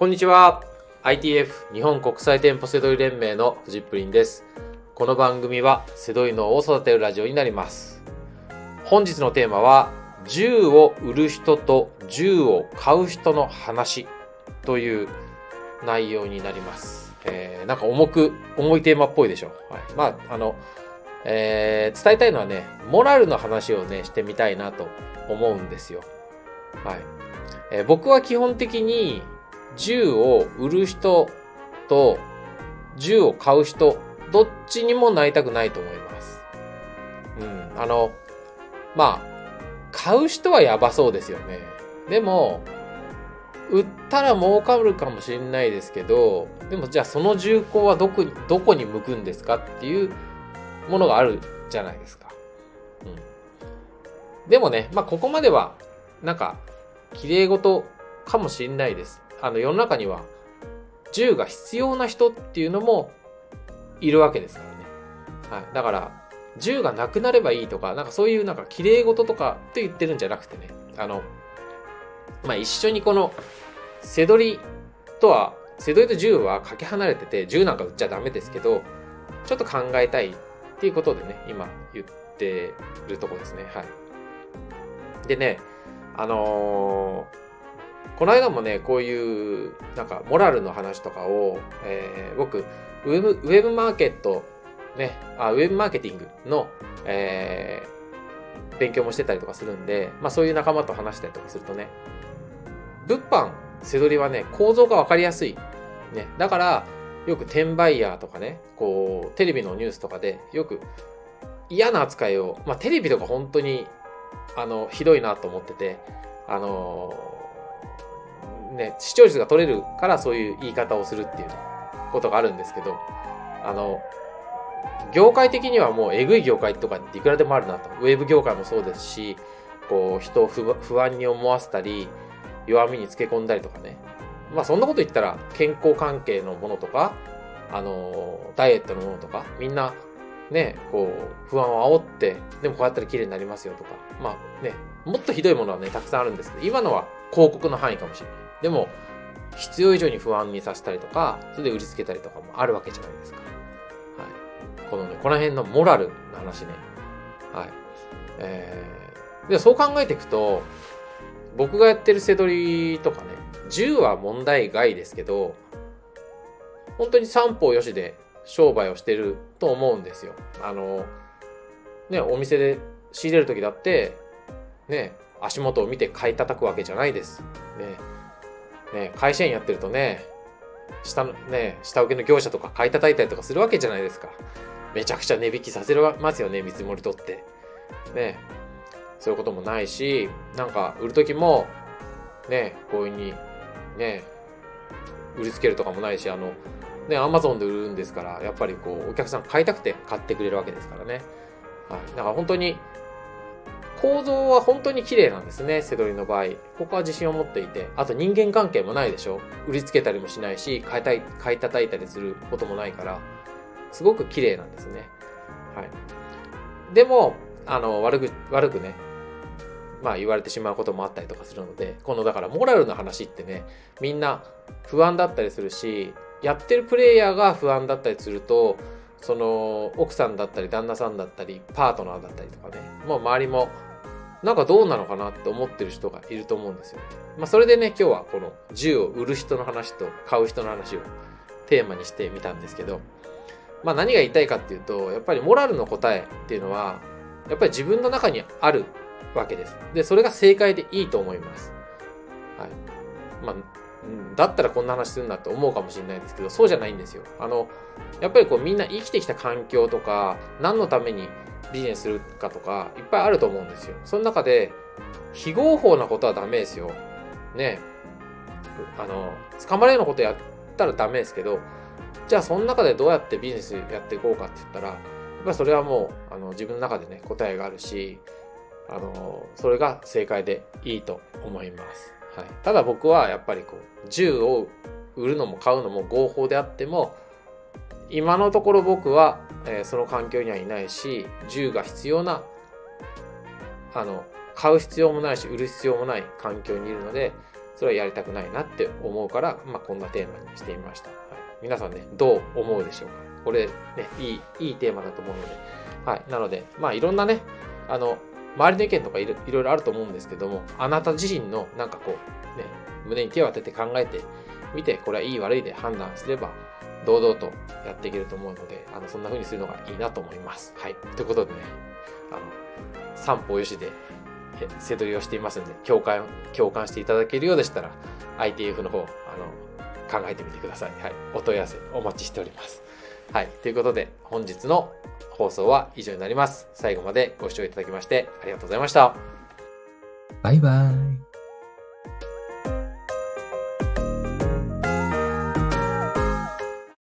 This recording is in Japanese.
こんにちは。ITF 日本国際店舗セドリ連盟のフジップリンです。この番組はセドリ脳を育てるラジオになります。本日のテーマは銃を売る人と銃を買う人の話という内容になります。えー、なんか重く、重いテーマっぽいでしょ。はい。まあ、あの、えー伝えたいのはね、モラルの話をね、してみたいなと思うんですよ。はい。えー僕は基本的に銃を売る人と銃を買う人、どっちにもなりたくないと思います。うん。あの、まあ、買う人はやばそうですよね。でも、売ったら儲かるかもしれないですけど、でもじゃあその銃口はどこに、どこに向くんですかっていうものがあるじゃないですか。うん。でもね、まあここまでは、なんか、綺麗事かもしれないです。あの世の中には、銃が必要な人っていうのもいるわけですからね。はい。だから、銃がなくなればいいとか、なんかそういうなんか綺麗事とかって言ってるんじゃなくてね、あの、まあ一緒にこの、背取りとは、背取りと銃はかけ離れてて、銃なんか撃っちゃダメですけど、ちょっと考えたいっていうことでね、今言ってるとこですね。はい。でね、あのーこの間もね、こういう、なんか、モラルの話とかを、えー僕、ウェブ、ウェブマーケット、ね、あ、ウェブマーケティングの、えー勉強もしてたりとかするんで、まあそういう仲間と話したりとかするとね、物販、背取りはね、構造がわかりやすい。ね、だから、よく転売ヤーとかね、こう、テレビのニュースとかで、よく嫌な扱いを、まあテレビとか本当に、あの、ひどいなと思ってて、あのね、視聴率が取れるからそういう言い方をするっていうことがあるんですけど、あの、業界的にはもうえぐい業界とかっていくらでもあるなと。ウェブ業界もそうですし、こう、人を不安に思わせたり、弱みにつけ込んだりとかね。まあそんなこと言ったら健康関係のものとか、あの、ダイエットのものとか、みんなね、こう、不安を煽って、でもこうやったら綺麗になりますよとか、まあね、もっとひどいものはね、たくさんあるんですけど、今のは広告の範囲かもしれない。でも、必要以上に不安にさせたりとか、それで売りつけたりとかもあるわけじゃないですか。はい。このね、この辺のモラルの話ね。はい。えー、で、そう考えていくと、僕がやってる背取りとかね、銃は問題外ですけど、本当に三方よしで商売をしてると思うんですよ。あの、ね、お店で仕入れる時だって、ね、足元を見て買い叩くわけじゃないです。ね、ね、会社員やってるとね、下のね、下請けの業者とか買い叩いたりとかするわけじゃないですか。めちゃくちゃ値引きさせますよね、見積もり取って。ね、そういうこともないし、なんか売る時も、ね、強引に、ね、売りつけるとかもないし、あの、ね、アマゾンで売るんですから、やっぱりこう、お客さん買いたくて買ってくれるわけですからね。はい。だから本当に、構造は本当に綺麗なんですね、セドリの場合。ここは自信を持っていて。あと人間関係もないでしょ売りつけたりもしないし、買いたい、買い叩いたりすることもないから、すごく綺麗なんですね。はい。でも、あの、悪く、悪くね、まあ言われてしまうこともあったりとかするので、このだからモラルの話ってね、みんな不安だったりするし、やってるプレイヤーが不安だったりすると、その奥さんだったり旦那さんだったりパートナーだったりとかね、もう周りもなんかどうなのかなって思ってる人がいると思うんですよ。まあそれでね、今日はこの銃を売る人の話と買う人の話をテーマにしてみたんですけど、まあ何が言いたいかっていうと、やっぱりモラルの答えっていうのは、やっぱり自分の中にあるわけです。で、それが正解でいいと思います。はい。まあ、だったらこんな話するんだって思うかもしれないですけど、そうじゃないんですよ。あの、やっぱりこうみんな生きてきた環境とか、何のためにビジネスするかとか、いっぱいあると思うんですよ。その中で、非合法なことはダメですよ。ねあの、捕まれるようなことやったらダメですけど、じゃあその中でどうやってビジネスやっていこうかって言ったら、やっぱりそれはもう、あの、自分の中でね、答えがあるし、あの、それが正解でいいと思います。はい。ただ僕はやっぱりこう、銃を売るのも買うのも合法であっても、今のところ僕は、えーその環境にはいないし、銃が必要な、あの、買う必要もないし、売る必要もない環境にいるので、それはやりたくないなって思うから、まあ、こんなテーマにしてみました。はい、皆さんね、どう思うでしょうか？これね、いい、いいテーマだと思うので。はい。なので、まあ、いろんなね、あの、周りの意見とかいろいろあると思うんですけども、あなた自身のなんかこう、ね、胸に手を当てて考えてみて、これはいい悪いで判断すれば、堂々とやっていけると思うので、あの、そんな風にするのがいいなと思います。はい。ということでね、あの、三歩よしで、背取りをしていますので、共感、共感していただけるようでしたら、ITF の方、あの、考えてみてください。はい。お問い合わせお待ちしております。はい。ということで、本日の放送は以上になります。最後までご視聴いただきましてありがとうございました。バイバイ。